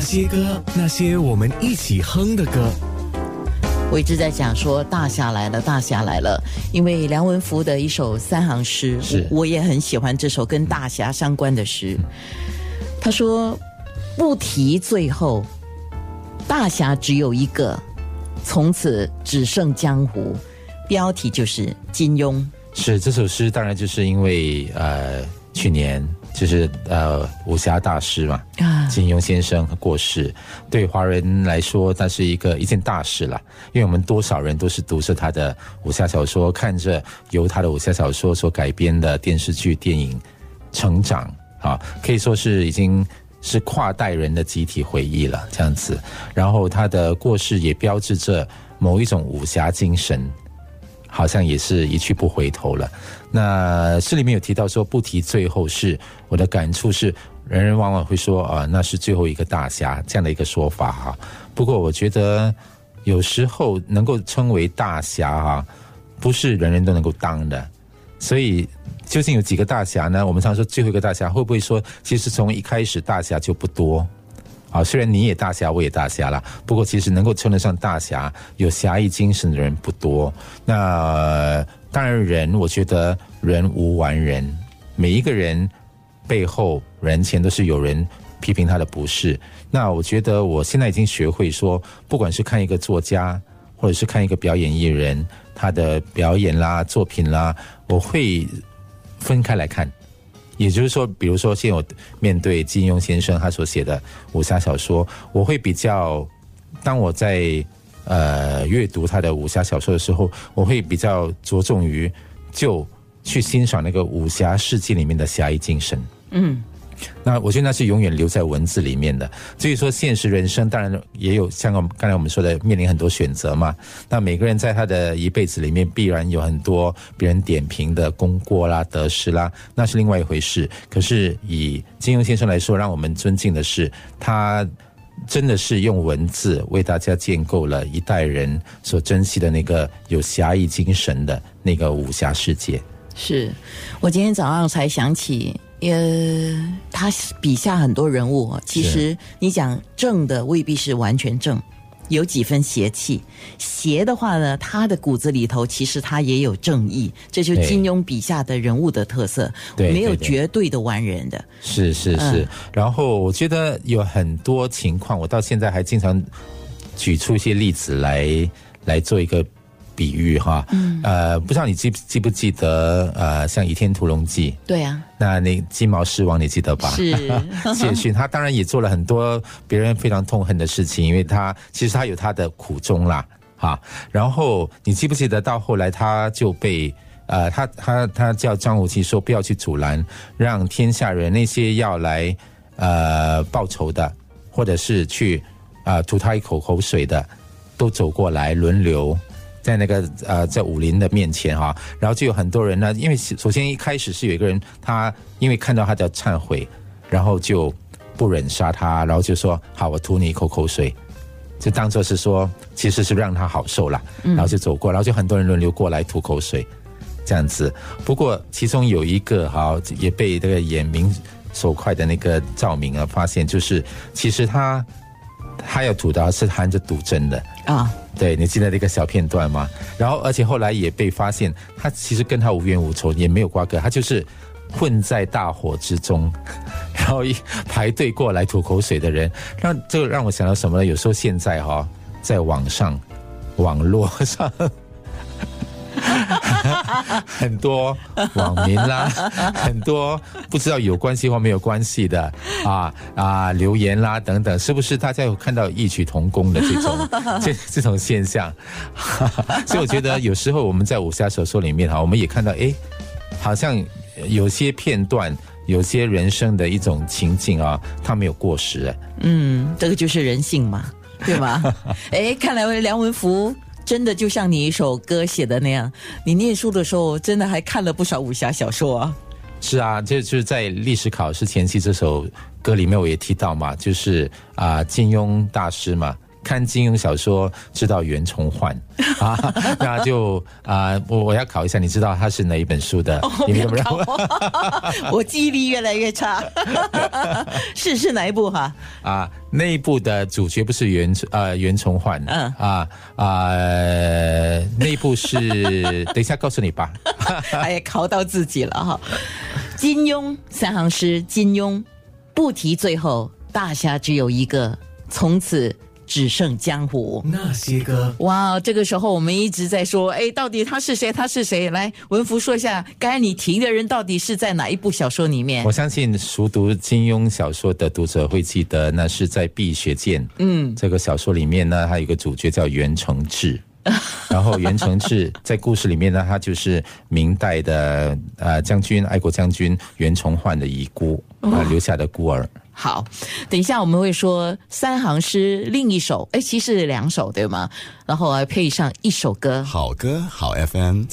那些歌，那些我们一起哼的歌。我一直在讲说大侠来了，大侠来了，因为梁文福的一首三行诗，是我也很喜欢这首跟大侠相关的诗。他说：“不提最后，大侠只有一个，从此只剩江湖。”标题就是金庸。是这首诗，当然就是因为呃，去年就是呃武侠大师嘛，啊金庸先生过世，对华人来说，那是一个一件大事了。因为我们多少人都是读着他的武侠小说，看着由他的武侠小说所改编的电视剧、电影成长啊，可以说是已经是跨代人的集体回忆了，这样子。然后他的过世也标志着某一种武侠精神。好像也是一去不回头了。那诗里面有提到说，不提最后是我的感触是，人人往往会说啊，那是最后一个大侠这样的一个说法哈。不过我觉得有时候能够称为大侠哈，不是人人都能够当的。所以究竟有几个大侠呢？我们常说最后一个大侠，会不会说其实从一开始大侠就不多？啊，虽然你也大侠，我也大侠了，不过其实能够称得上大侠、有侠义精神的人不多。那、当然，人我觉得人无完人，每一个人背后人前都是有人批评他的不是。那我觉得我现在已经学会说，不管是看一个作家，或者是看一个表演艺人，他的表演啦、作品啦，我会分开来看。也就是说，比如说，现在我面对金庸先生他所写的武侠小说，我会比较，当我在呃阅读他的武侠小说的时候，我会比较着重于就去欣赏那个武侠世界里面的侠义精神。嗯，那我觉得那是永远留在文字里面的。所以说现实人生，当然也有像刚才我们说的，面临很多选择嘛。那每个人在他的一辈子里面，必然有很多别人点评的功过啦、得失啦，那是另外一回事。可是以金庸先生来说，让我们尊敬的是他。真的是用文字为大家建构了一代人所珍惜的那个有侠义精神的那个武侠世界。是我今天早上才想起，呃，他笔下很多人物，其实你讲正的未必是完全正，有几分邪气。邪的话呢，他的骨子里头其实他也有正义，这就是金庸笔下的人物的特色，对没有绝对的完人的。是是是，然后我觉得有很多情况，我到现在还经常举出一些例子来来做一个比喻哈。嗯，呃，不知道你记记不记得呃，像《倚天屠龙记》，对啊，那那金毛狮王你记得吧？是 谢逊，他当然也做了很多别人非常痛恨的事情，因为他其实他有他的苦衷啦，哈。然后你记不记得到后来他就被呃，他他他叫张无忌说不要去阻拦，让天下人那些要来呃报仇的，或者是去啊、呃吐他一口口水的，都走过来轮流。在那个呃，在武林的面前哈、然后就有很多人呢，因为首先一开始是有一个人，他因为看到他的忏悔，然后就不忍杀他，然后就说好，我吐你一口口水，就当做是说其实是让他好受了，然后就走过，然后就很多人轮流过来吐口水，这样子。不过其中有一个哈也被这个眼明手快的那个赵明啊发现，就是其实他他要吐的是含着毒针的。啊，对你记得那个小片段吗？然后，而且后来也被发现，他其实跟他无冤无仇，也没有瓜葛，他就是混在大火之中，然后一排队过来吐口水的人，那这个让我想到什么呢？有时候现在哈、在网上、网络上。很多网民啦，很多不知道有关系或没有关系的啊啊留言啦等等，是不是大家有看到异曲同工的这种 这这种现象？所以我觉得有时候我们在武侠小说里面哈，我们也看到，哎，好像有些片段，有些人生的一种情境啊，它没有过时哎。嗯，这个就是人性嘛，对吧？哎，看来梁文福真的就像你一首歌写的那样，你念书的时候真的还看了不少武侠小说啊。是啊，就就是在历史考试前期这首歌里面我也提到嘛，就是啊、金庸大师嘛看金庸小说知道袁崇焕 啊，那就啊，我我要考一下，你知道他是哪一本书的？里面有没有？我记忆力越来越差，是是哪一部哈？啊，那一部的主角不是袁呃袁崇焕，嗯啊啊，那一部是等一下告诉你吧。哎呀，考到自己了哈！金庸三行诗，金庸不提最后，大侠只有一个，从此只剩江湖。那些歌，哇，这个时候我们一直在说，哎，到底他是谁？他是谁？来，文福说一下，刚才你提的人到底是在哪一部小说里面我？相信熟读金庸小说的读者会记得，那是在《碧血剑》嗯，这个小说里面呢，它有一个主角叫袁承志。然后袁承志在故事里面呢，他就是明代的呃将军、爱国将军袁崇焕的遗孤啊、留下的孤儿。好，等一下我们会说三行诗，另一首，哎，其实两首对吗？然后来配上一首歌。好歌好 FM。